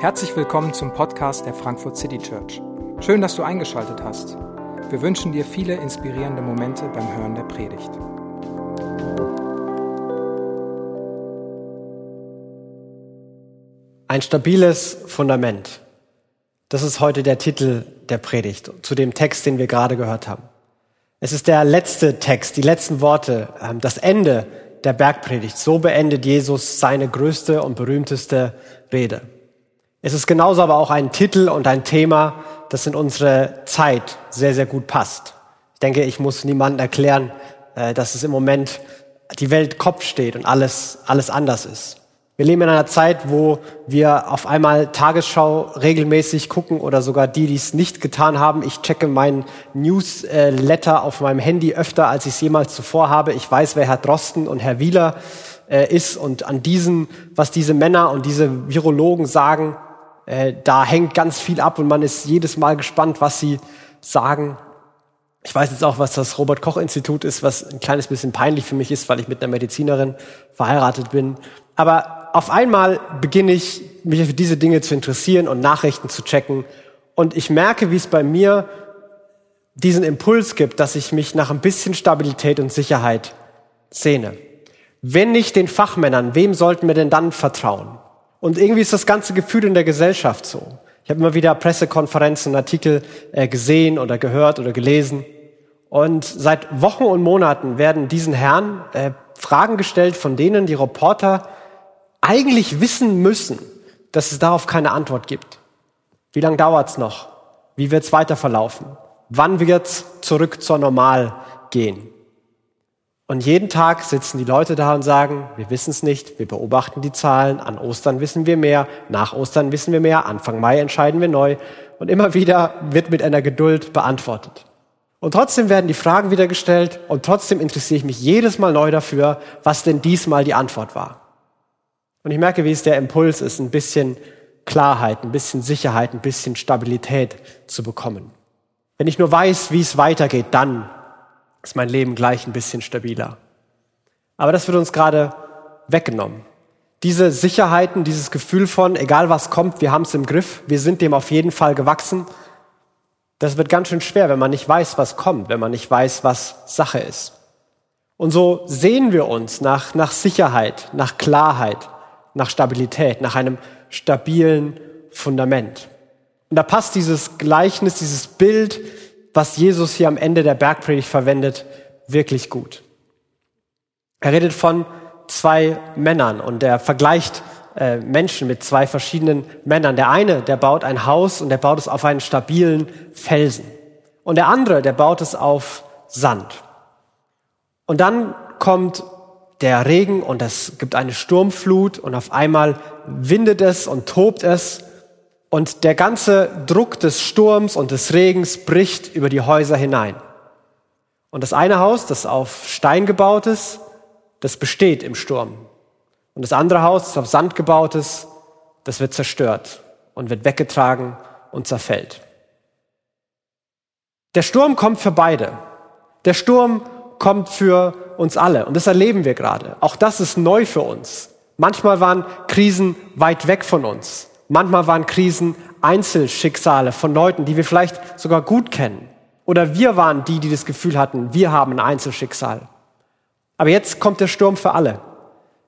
Herzlich willkommen zum Podcast der Frankfurt City Church. Schön, dass du eingeschaltet hast. Wir wünschen dir viele inspirierende Momente beim Hören der Predigt. Ein stabiles Fundament. Das ist heute der Titel der Predigt zu dem Text, den wir gerade gehört haben. Es ist der letzte Text, die letzten Worte, ähm, das Ende der Bergpredigt. So beendet Jesus seine größte und berühmteste Rede. Es ist genauso aber auch ein Titel und ein Thema, das in unsere Zeit sehr, sehr gut passt. Ich denke, ich muss niemandem erklären, äh, dass es im Moment die Welt Kopf steht und alles, alles anders ist. Wir leben in einer Zeit, wo wir auf einmal Tagesschau regelmäßig gucken oder sogar die, die es nicht getan haben. Ich checke meinen Newsletter auf meinem Handy öfter, als ich es jemals zuvor habe. Ich weiß, wer Herr Drosten und Herr Wieler äh, ist und an diesen, was diese Männer und diese Virologen sagen, äh, da hängt ganz viel ab und man ist jedes Mal gespannt, was sie sagen. Ich weiß jetzt auch, was das Robert Koch Institut ist, was ein kleines bisschen peinlich für mich ist, weil ich mit einer Medizinerin verheiratet bin. Aber auf einmal beginne ich, mich für diese Dinge zu interessieren und Nachrichten zu checken. Und ich merke, wie es bei mir diesen Impuls gibt, dass ich mich nach ein bisschen Stabilität und Sicherheit sehne. Wenn nicht den Fachmännern, wem sollten wir denn dann vertrauen? Und irgendwie ist das ganze Gefühl in der Gesellschaft so. Ich habe immer wieder Pressekonferenzen, Artikel äh, gesehen oder gehört oder gelesen. Und seit Wochen und Monaten werden diesen Herren äh, Fragen gestellt, von denen die Reporter eigentlich wissen müssen, dass es darauf keine Antwort gibt. Wie lange dauert's noch? Wie wird's weiter verlaufen? Wann wird's zurück zur Normal gehen? Und jeden Tag sitzen die Leute da und sagen, wir wissen es nicht, wir beobachten die Zahlen, an Ostern wissen wir mehr, nach Ostern wissen wir mehr, Anfang Mai entscheiden wir neu. Und immer wieder wird mit einer Geduld beantwortet. Und trotzdem werden die Fragen wieder gestellt und trotzdem interessiere ich mich jedes Mal neu dafür, was denn diesmal die Antwort war. Und ich merke, wie es der Impuls ist, ein bisschen Klarheit, ein bisschen Sicherheit, ein bisschen Stabilität zu bekommen. Wenn ich nur weiß, wie es weitergeht, dann ist mein Leben gleich ein bisschen stabiler. Aber das wird uns gerade weggenommen. Diese Sicherheiten, dieses Gefühl von, egal was kommt, wir haben es im Griff, wir sind dem auf jeden Fall gewachsen, das wird ganz schön schwer, wenn man nicht weiß, was kommt, wenn man nicht weiß, was Sache ist. Und so sehen wir uns nach, nach Sicherheit, nach Klarheit, nach Stabilität, nach einem stabilen Fundament. Und da passt dieses Gleichnis, dieses Bild, was Jesus hier am Ende der Bergpredigt verwendet, wirklich gut. Er redet von zwei Männern und er vergleicht äh, Menschen mit zwei verschiedenen Männern. Der eine, der baut ein Haus und der baut es auf einen stabilen Felsen. Und der andere, der baut es auf Sand. Und dann kommt der Regen und es gibt eine Sturmflut und auf einmal windet es und tobt es und der ganze Druck des Sturms und des Regens bricht über die Häuser hinein. Und das eine Haus, das auf Stein gebaut ist, das besteht im Sturm. Und das andere Haus, das auf Sand gebaut ist, das wird zerstört und wird weggetragen und zerfällt. Der Sturm kommt für beide. Der Sturm kommt für uns alle. Und das erleben wir gerade. Auch das ist neu für uns. Manchmal waren Krisen weit weg von uns. Manchmal waren Krisen Einzelschicksale von Leuten, die wir vielleicht sogar gut kennen. Oder wir waren die, die das Gefühl hatten, wir haben ein Einzelschicksal. Aber jetzt kommt der Sturm für alle.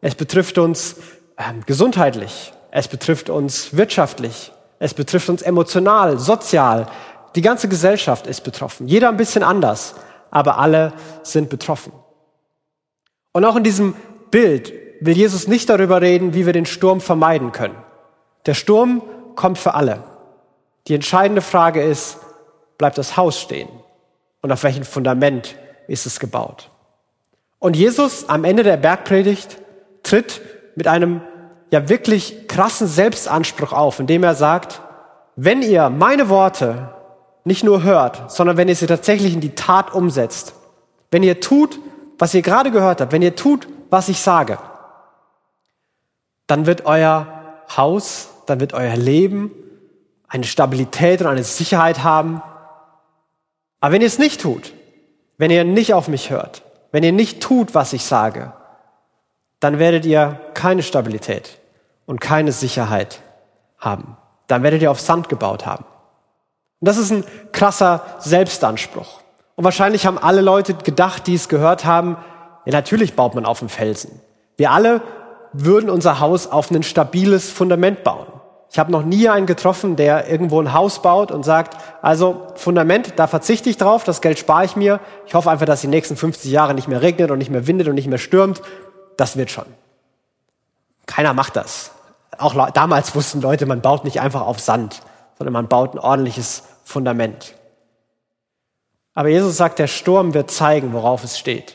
Es betrifft uns ähm, gesundheitlich. Es betrifft uns wirtschaftlich. Es betrifft uns emotional, sozial. Die ganze Gesellschaft ist betroffen. Jeder ein bisschen anders, aber alle sind betroffen. Und auch in diesem Bild will Jesus nicht darüber reden, wie wir den Sturm vermeiden können. Der Sturm kommt für alle. Die entscheidende Frage ist, bleibt das Haus stehen? Und auf welchem Fundament ist es gebaut? Und Jesus am Ende der Bergpredigt tritt mit einem ja wirklich krassen Selbstanspruch auf, indem er sagt, wenn ihr meine Worte nicht nur hört, sondern wenn ihr sie tatsächlich in die Tat umsetzt, wenn ihr tut, was ihr gerade gehört habt, wenn ihr tut, was ich sage, dann wird euer Haus, dann wird euer Leben eine Stabilität und eine Sicherheit haben. Aber wenn ihr es nicht tut, wenn ihr nicht auf mich hört, wenn ihr nicht tut, was ich sage, dann werdet ihr keine Stabilität und keine Sicherheit haben. Dann werdet ihr auf Sand gebaut haben. Und das ist ein krasser Selbstanspruch. Und wahrscheinlich haben alle Leute gedacht, die es gehört haben, ja, natürlich baut man auf dem Felsen. Wir alle würden unser Haus auf ein stabiles Fundament bauen. Ich habe noch nie einen getroffen, der irgendwo ein Haus baut und sagt, also Fundament, da verzichte ich drauf, das Geld spare ich mir. Ich hoffe einfach, dass die nächsten 50 Jahre nicht mehr regnet und nicht mehr windet und nicht mehr stürmt. Das wird schon. Keiner macht das. Auch damals wussten Leute, man baut nicht einfach auf Sand, sondern man baut ein ordentliches Fundament. Aber Jesus sagt, der Sturm wird zeigen, worauf es steht.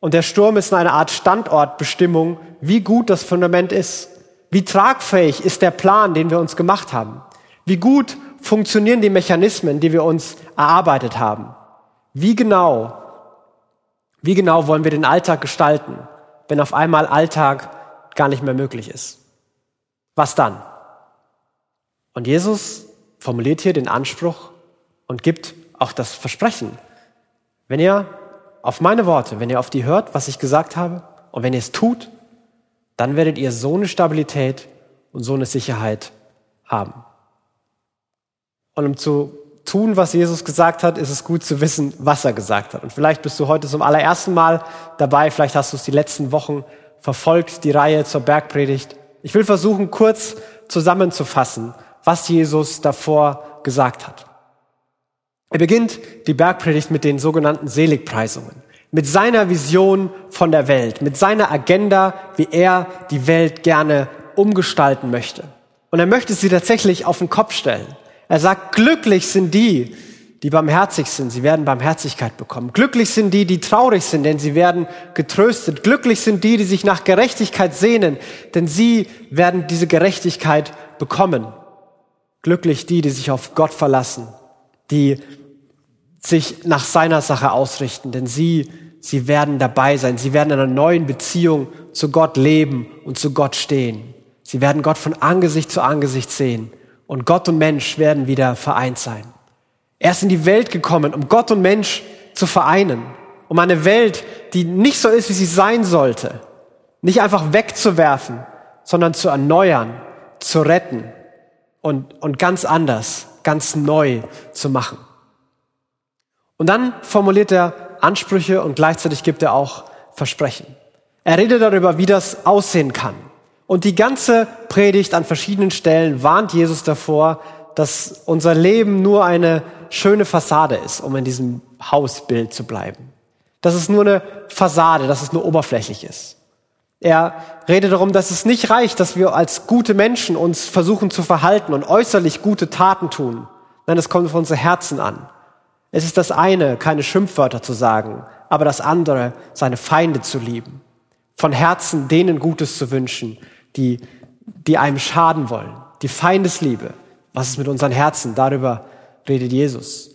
Und der Sturm ist eine Art Standortbestimmung, wie gut das Fundament ist. Wie tragfähig ist der Plan, den wir uns gemacht haben? Wie gut funktionieren die Mechanismen, die wir uns erarbeitet haben? Wie genau, wie genau wollen wir den Alltag gestalten, wenn auf einmal Alltag gar nicht mehr möglich ist? Was dann? Und Jesus formuliert hier den Anspruch und gibt auch das Versprechen. Wenn ihr auf meine Worte, wenn ihr auf die hört, was ich gesagt habe, und wenn ihr es tut, dann werdet ihr so eine Stabilität und so eine Sicherheit haben. Und um zu tun, was Jesus gesagt hat, ist es gut zu wissen, was er gesagt hat. Und vielleicht bist du heute zum allerersten Mal dabei, vielleicht hast du es die letzten Wochen verfolgt, die Reihe zur Bergpredigt. Ich will versuchen, kurz zusammenzufassen, was Jesus davor gesagt hat. Er beginnt die Bergpredigt mit den sogenannten Seligpreisungen mit seiner Vision von der Welt, mit seiner Agenda, wie er die Welt gerne umgestalten möchte. Und er möchte sie tatsächlich auf den Kopf stellen. Er sagt, glücklich sind die, die barmherzig sind, sie werden Barmherzigkeit bekommen. Glücklich sind die, die traurig sind, denn sie werden getröstet. Glücklich sind die, die sich nach Gerechtigkeit sehnen, denn sie werden diese Gerechtigkeit bekommen. Glücklich die, die sich auf Gott verlassen, die sich nach seiner Sache ausrichten, denn sie, sie werden dabei sein. Sie werden in einer neuen Beziehung zu Gott leben und zu Gott stehen. Sie werden Gott von Angesicht zu Angesicht sehen und Gott und Mensch werden wieder vereint sein. Er ist in die Welt gekommen, um Gott und Mensch zu vereinen, um eine Welt, die nicht so ist, wie sie sein sollte, nicht einfach wegzuwerfen, sondern zu erneuern, zu retten und, und ganz anders, ganz neu zu machen. Und dann formuliert er Ansprüche und gleichzeitig gibt er auch Versprechen. Er redet darüber, wie das aussehen kann. Und die ganze Predigt an verschiedenen Stellen warnt Jesus davor, dass unser Leben nur eine schöne Fassade ist, um in diesem Hausbild zu bleiben. Dass es nur eine Fassade, dass es nur oberflächlich ist. Er redet darum, dass es nicht reicht, dass wir als gute Menschen uns versuchen zu verhalten und äußerlich gute Taten tun. Nein, es kommt auf unsere Herzen an. Es ist das eine, keine Schimpfwörter zu sagen, aber das andere, seine Feinde zu lieben. Von Herzen denen Gutes zu wünschen, die, die einem schaden wollen. Die Feindesliebe. Was ist mit unseren Herzen? Darüber redet Jesus.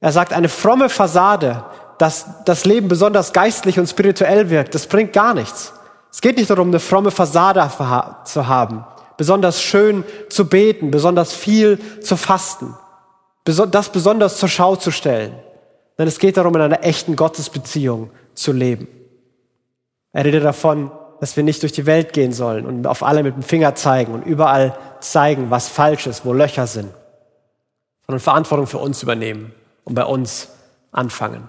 Er sagt, eine fromme Fassade, dass das Leben besonders geistlich und spirituell wirkt, das bringt gar nichts. Es geht nicht darum, eine fromme Fassade zu haben, besonders schön zu beten, besonders viel zu fasten das besonders zur Schau zu stellen. Denn es geht darum, in einer echten Gottesbeziehung zu leben. Er redet davon, dass wir nicht durch die Welt gehen sollen und auf alle mit dem Finger zeigen und überall zeigen, was falsch ist, wo Löcher sind, sondern Verantwortung für uns übernehmen und bei uns anfangen.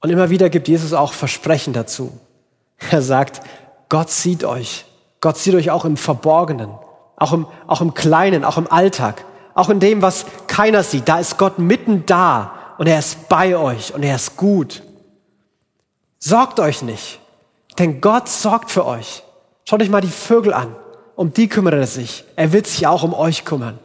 Und immer wieder gibt Jesus auch Versprechen dazu. Er sagt, Gott sieht euch. Gott sieht euch auch im Verborgenen, auch im, auch im Kleinen, auch im Alltag. Auch in dem, was keiner sieht, da ist Gott mitten da und er ist bei euch und er ist gut. Sorgt euch nicht, denn Gott sorgt für euch. Schaut euch mal die Vögel an. Um die kümmert er sich. Er wird sich auch um euch kümmern.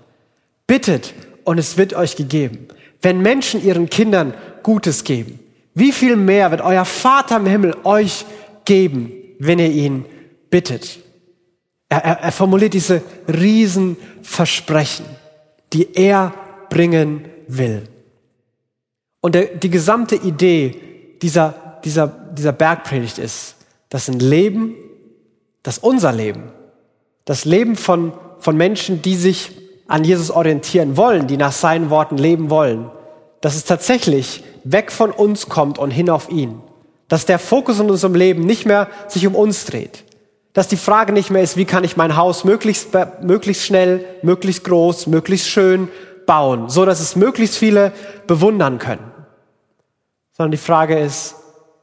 Bittet und es wird euch gegeben. Wenn Menschen ihren Kindern Gutes geben, wie viel mehr wird euer Vater im Himmel euch geben, wenn ihr ihn bittet? Er, er, er formuliert diese Riesenversprechen die er bringen will. Und der, die gesamte Idee dieser, dieser, dieser Bergpredigt ist, dass ein Leben, dass unser Leben, das Leben von, von Menschen, die sich an Jesus orientieren wollen, die nach seinen Worten leben wollen, dass es tatsächlich weg von uns kommt und hin auf ihn. Dass der Fokus in unserem Leben nicht mehr sich um uns dreht. Dass die Frage nicht mehr ist, wie kann ich mein Haus möglichst, möglichst schnell, möglichst groß, möglichst schön bauen, so dass es möglichst viele bewundern können. Sondern die Frage ist,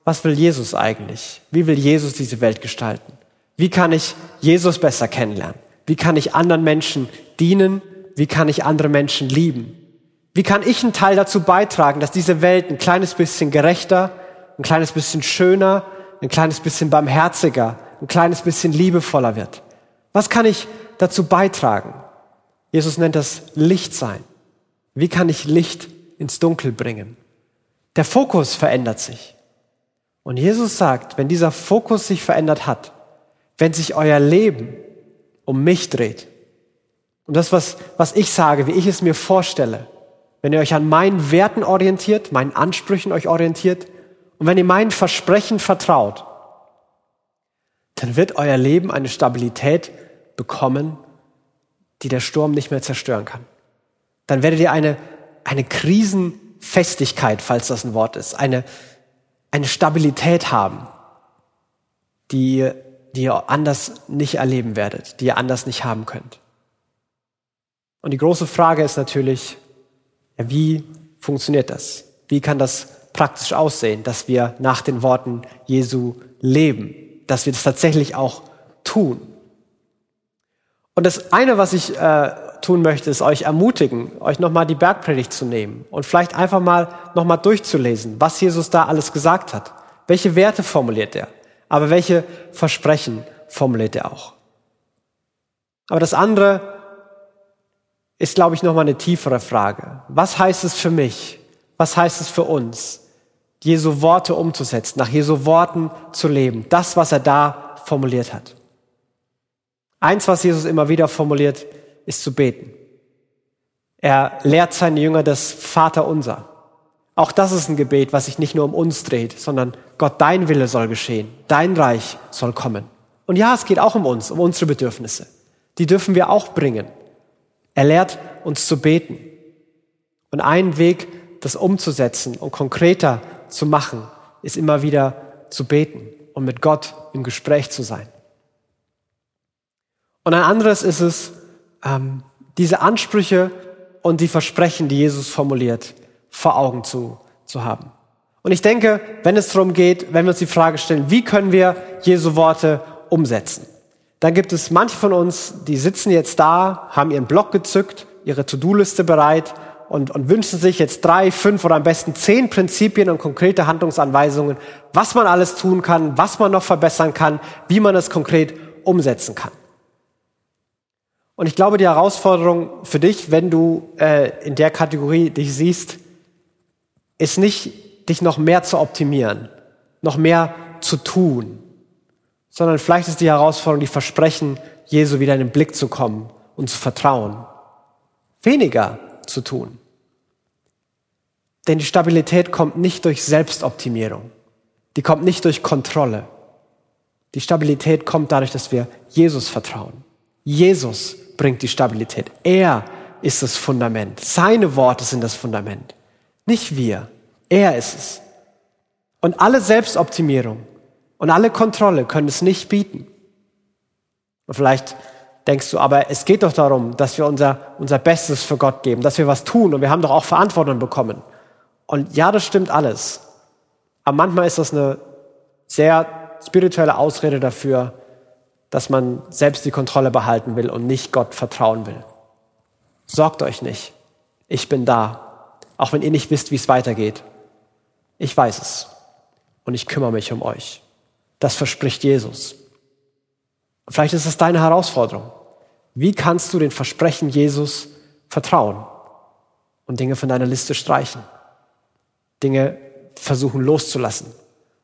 was will Jesus eigentlich? Wie will Jesus diese Welt gestalten? Wie kann ich Jesus besser kennenlernen? Wie kann ich anderen Menschen dienen? Wie kann ich andere Menschen lieben? Wie kann ich einen Teil dazu beitragen, dass diese Welt ein kleines bisschen gerechter, ein kleines bisschen schöner, ein kleines bisschen barmherziger, ein kleines bisschen liebevoller wird? Was kann ich dazu beitragen? Jesus nennt das Licht sein. Wie kann ich Licht ins Dunkel bringen? Der Fokus verändert sich. Und Jesus sagt, wenn dieser Fokus sich verändert hat, wenn sich euer Leben um mich dreht, und das, was, was ich sage, wie ich es mir vorstelle, wenn ihr euch an meinen Werten orientiert, meinen Ansprüchen euch orientiert und wenn ihr meinen Versprechen vertraut, dann wird euer Leben eine Stabilität bekommen, die der Sturm nicht mehr zerstören kann. Dann werdet ihr eine, eine Krisenfestigkeit, falls das ein Wort ist, eine, eine Stabilität haben, die, die ihr anders nicht erleben werdet, die ihr anders nicht haben könnt. Und die große Frage ist natürlich, ja, wie funktioniert das? Wie kann das praktisch aussehen, dass wir nach den Worten Jesu leben, dass wir das tatsächlich auch tun? Und das eine, was ich äh, tun möchte, ist euch ermutigen, euch nochmal die Bergpredigt zu nehmen und vielleicht einfach mal nochmal durchzulesen, was Jesus da alles gesagt hat. Welche Werte formuliert er? Aber welche Versprechen formuliert er auch? Aber das andere ist, glaube ich, nochmal eine tiefere Frage. Was heißt es für mich? Was heißt es für uns, Jesu Worte umzusetzen, nach Jesu Worten zu leben? Das, was er da formuliert hat. Eins, was Jesus immer wieder formuliert, ist zu beten. Er lehrt seine Jünger das Vaterunser. Auch das ist ein Gebet, was sich nicht nur um uns dreht, sondern Gott, dein Wille soll geschehen, dein Reich soll kommen. Und ja, es geht auch um uns, um unsere Bedürfnisse. Die dürfen wir auch bringen. Er lehrt uns zu beten. Und ein Weg, das umzusetzen und konkreter zu machen, ist immer wieder zu beten und mit Gott im Gespräch zu sein. Und ein anderes ist es, ähm, diese Ansprüche und die Versprechen, die Jesus formuliert, vor Augen zu, zu haben. Und ich denke, wenn es darum geht, wenn wir uns die Frage stellen, wie können wir Jesu Worte umsetzen? Dann gibt es manche von uns, die sitzen jetzt da, haben ihren Block gezückt, ihre To-Do-Liste bereit und, und wünschen sich jetzt drei, fünf oder am besten zehn Prinzipien und konkrete Handlungsanweisungen, was man alles tun kann, was man noch verbessern kann, wie man es konkret umsetzen kann. Und ich glaube, die Herausforderung für dich, wenn du äh, in der Kategorie dich siehst, ist nicht, dich noch mehr zu optimieren, noch mehr zu tun, sondern vielleicht ist die Herausforderung, die Versprechen Jesu wieder in den Blick zu kommen und zu vertrauen. Weniger zu tun. Denn die Stabilität kommt nicht durch Selbstoptimierung. Die kommt nicht durch Kontrolle. Die Stabilität kommt dadurch, dass wir Jesus vertrauen. Jesus bringt die Stabilität. Er ist das Fundament. Seine Worte sind das Fundament. Nicht wir. Er ist es. Und alle Selbstoptimierung, und alle Kontrolle können es nicht bieten. Und vielleicht denkst du, aber es geht doch darum, dass wir unser, unser Bestes für Gott geben, dass wir was tun und wir haben doch auch Verantwortung bekommen. Und ja, das stimmt alles. Aber manchmal ist das eine sehr spirituelle Ausrede dafür, dass man selbst die Kontrolle behalten will und nicht Gott vertrauen will. Sorgt euch nicht. Ich bin da. Auch wenn ihr nicht wisst, wie es weitergeht. Ich weiß es. Und ich kümmere mich um euch. Das verspricht Jesus. Vielleicht ist es deine Herausforderung. Wie kannst du den Versprechen Jesus vertrauen und Dinge von deiner Liste streichen? Dinge versuchen loszulassen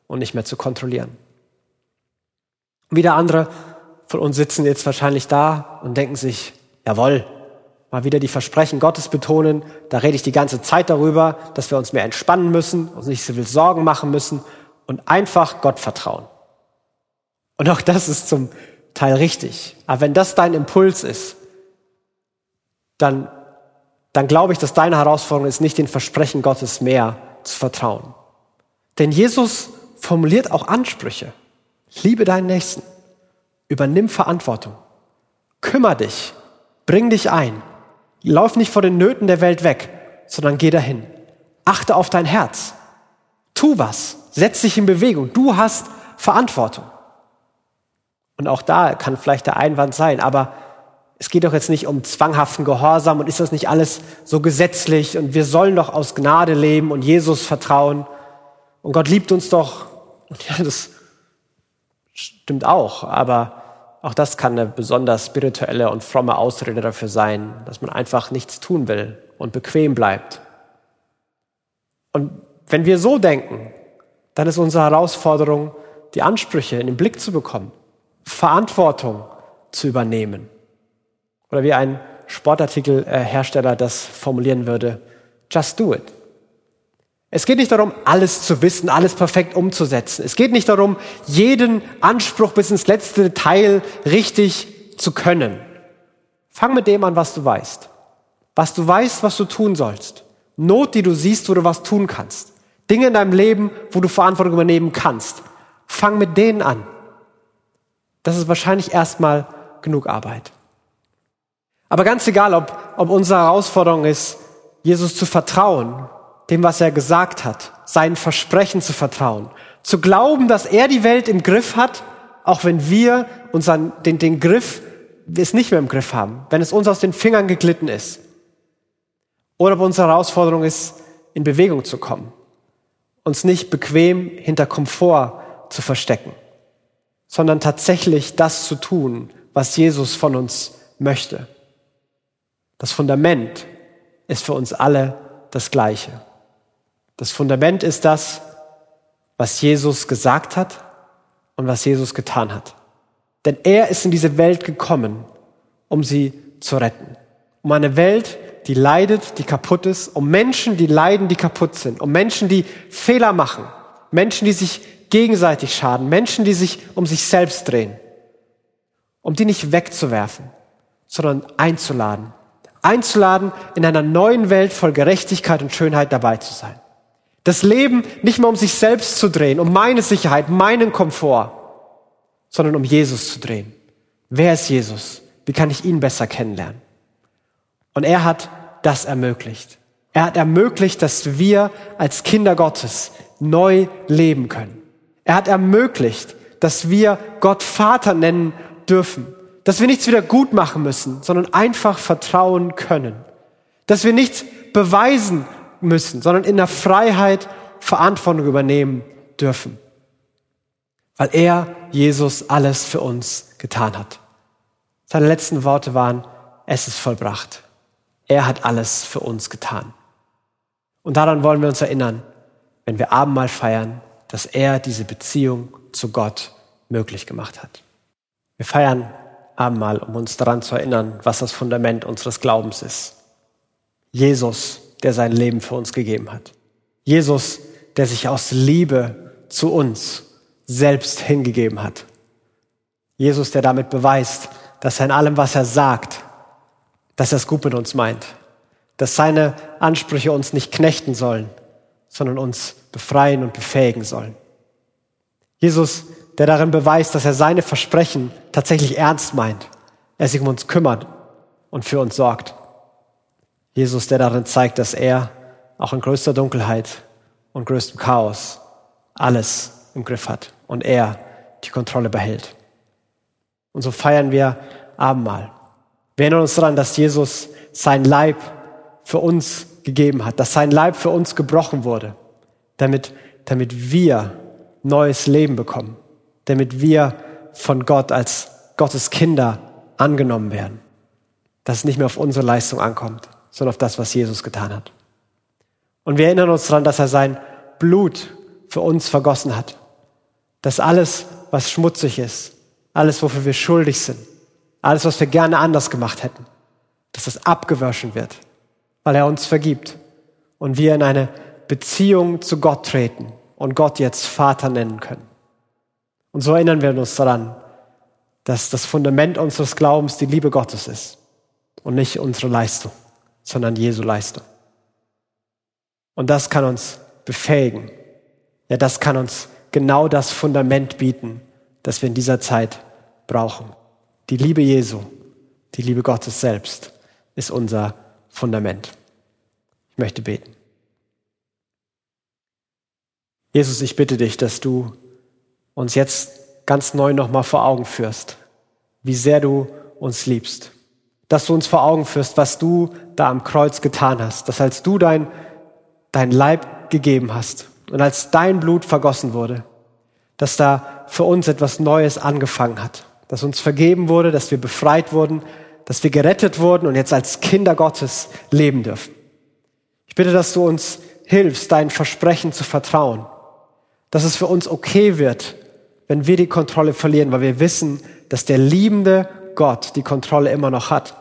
und nicht mehr zu kontrollieren. Wieder andere von uns sitzen jetzt wahrscheinlich da und denken sich, jawohl, mal wieder die Versprechen Gottes betonen. Da rede ich die ganze Zeit darüber, dass wir uns mehr entspannen müssen, uns nicht so viel Sorgen machen müssen und einfach Gott vertrauen. Und auch das ist zum Teil richtig. Aber wenn das dein Impuls ist, dann, dann glaube ich, dass deine Herausforderung ist, nicht den Versprechen Gottes mehr zu vertrauen. Denn Jesus formuliert auch Ansprüche. Liebe deinen Nächsten. Übernimm Verantwortung. Kümmer dich. Bring dich ein. Lauf nicht vor den Nöten der Welt weg, sondern geh dahin. Achte auf dein Herz. Tu was. Setz dich in Bewegung. Du hast Verantwortung. Und auch da kann vielleicht der Einwand sein, aber es geht doch jetzt nicht um zwanghaften Gehorsam und ist das nicht alles so gesetzlich und wir sollen doch aus Gnade leben und Jesus vertrauen und Gott liebt uns doch. Und ja, das stimmt auch, aber auch das kann eine besonders spirituelle und fromme Ausrede dafür sein, dass man einfach nichts tun will und bequem bleibt. Und wenn wir so denken, dann ist unsere Herausforderung, die Ansprüche in den Blick zu bekommen, Verantwortung zu übernehmen. Oder wie ein Sportartikelhersteller das formulieren würde, just do it. Es geht nicht darum, alles zu wissen, alles perfekt umzusetzen. Es geht nicht darum, jeden Anspruch bis ins letzte Detail richtig zu können. Fang mit dem an, was du weißt. Was du weißt, was du tun sollst. Not, die du siehst, wo du was tun kannst. Dinge in deinem Leben, wo du Verantwortung übernehmen kannst. Fang mit denen an. Das ist wahrscheinlich erstmal genug Arbeit. Aber ganz egal, ob, ob unsere Herausforderung ist, Jesus zu vertrauen, dem, was er gesagt hat, seinen Versprechen zu vertrauen, zu glauben, dass er die Welt im Griff hat, auch wenn wir unseren, den, den Griff, es nicht mehr im Griff haben, wenn es uns aus den Fingern geglitten ist. Oder ob unsere Herausforderung ist, in Bewegung zu kommen, uns nicht bequem hinter Komfort zu verstecken, sondern tatsächlich das zu tun, was Jesus von uns möchte. Das Fundament ist für uns alle das Gleiche. Das Fundament ist das, was Jesus gesagt hat und was Jesus getan hat. Denn er ist in diese Welt gekommen, um sie zu retten. Um eine Welt, die leidet, die kaputt ist, um Menschen, die leiden, die kaputt sind, um Menschen, die Fehler machen, Menschen, die sich gegenseitig schaden, Menschen, die sich um sich selbst drehen, um die nicht wegzuwerfen, sondern einzuladen, einzuladen, in einer neuen Welt voll Gerechtigkeit und Schönheit dabei zu sein. Das Leben nicht mehr um sich selbst zu drehen, um meine Sicherheit, meinen Komfort, sondern um Jesus zu drehen. Wer ist Jesus? Wie kann ich ihn besser kennenlernen? Und er hat das ermöglicht. Er hat ermöglicht, dass wir als Kinder Gottes neu leben können. Er hat ermöglicht, dass wir Gott Vater nennen dürfen. Dass wir nichts wieder gut machen müssen, sondern einfach vertrauen können. Dass wir nichts beweisen müssen, sondern in der Freiheit Verantwortung übernehmen dürfen. Weil er, Jesus, alles für uns getan hat. Seine letzten Worte waren, es ist vollbracht. Er hat alles für uns getan. Und daran wollen wir uns erinnern, wenn wir Abendmahl feiern, dass er diese Beziehung zu Gott möglich gemacht hat. Wir feiern Abendmahl, um uns daran zu erinnern, was das Fundament unseres Glaubens ist. Jesus, der sein Leben für uns gegeben hat. Jesus, der sich aus Liebe zu uns selbst hingegeben hat. Jesus, der damit beweist, dass er in allem, was er sagt, dass er es gut mit uns meint. Dass seine Ansprüche uns nicht knechten sollen, sondern uns befreien und befähigen sollen. Jesus, der darin beweist, dass er seine Versprechen tatsächlich ernst meint. Er sich um uns kümmert und für uns sorgt. Jesus, der darin zeigt, dass er auch in größter Dunkelheit und größtem Chaos alles im Griff hat und er die Kontrolle behält. Und so feiern wir Abendmahl. Wir erinnern uns daran, dass Jesus sein Leib für uns gegeben hat, dass sein Leib für uns gebrochen wurde, damit, damit wir neues Leben bekommen, damit wir von Gott als Gottes Kinder angenommen werden, dass es nicht mehr auf unsere Leistung ankommt, sondern auf das, was Jesus getan hat. Und wir erinnern uns daran, dass er sein Blut für uns vergossen hat, dass alles, was schmutzig ist, alles, wofür wir schuldig sind, alles, was wir gerne anders gemacht hätten, dass das abgewaschen wird, weil er uns vergibt und wir in eine Beziehung zu Gott treten und Gott jetzt Vater nennen können. Und so erinnern wir uns daran, dass das Fundament unseres Glaubens die Liebe Gottes ist und nicht unsere Leistung, sondern Jesu Leistung. Und das kann uns befähigen. Ja, das kann uns genau das Fundament bieten, das wir in dieser Zeit brauchen. Die Liebe Jesu, die Liebe Gottes selbst ist unser Fundament. Ich möchte beten. Jesus, ich bitte dich, dass du uns jetzt ganz neu nochmal vor Augen führst, wie sehr du uns liebst. Dass du uns vor Augen führst, was du da am Kreuz getan hast. Dass als du dein, dein Leib gegeben hast und als dein Blut vergossen wurde, dass da für uns etwas Neues angefangen hat. Dass uns vergeben wurde, dass wir befreit wurden, dass wir gerettet wurden und jetzt als Kinder Gottes leben dürfen. Ich bitte, dass du uns hilfst, dein Versprechen zu vertrauen. Dass es für uns okay wird, wenn wir die Kontrolle verlieren, weil wir wissen, dass der liebende Gott die Kontrolle immer noch hat.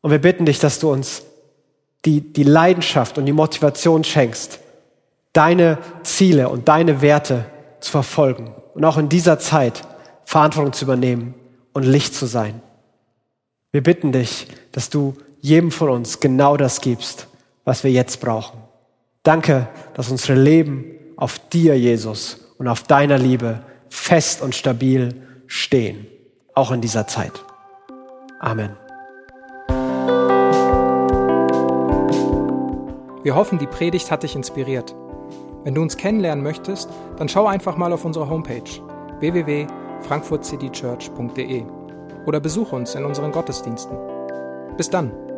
Und wir bitten dich, dass du uns die, die Leidenschaft und die Motivation schenkst, deine Ziele und deine Werte zu verfolgen und auch in dieser Zeit Verantwortung zu übernehmen und Licht zu sein. Wir bitten dich, dass du jedem von uns genau das gibst, was wir jetzt brauchen. Danke, dass unsere Leben auf dir, Jesus, und auf deiner Liebe fest und stabil stehen, auch in dieser Zeit. Amen. Wir hoffen, die Predigt hat dich inspiriert. Wenn du uns kennenlernen möchtest, dann schau einfach mal auf unsere Homepage www.frankfurtcitychurch.de oder besuch uns in unseren Gottesdiensten. Bis dann!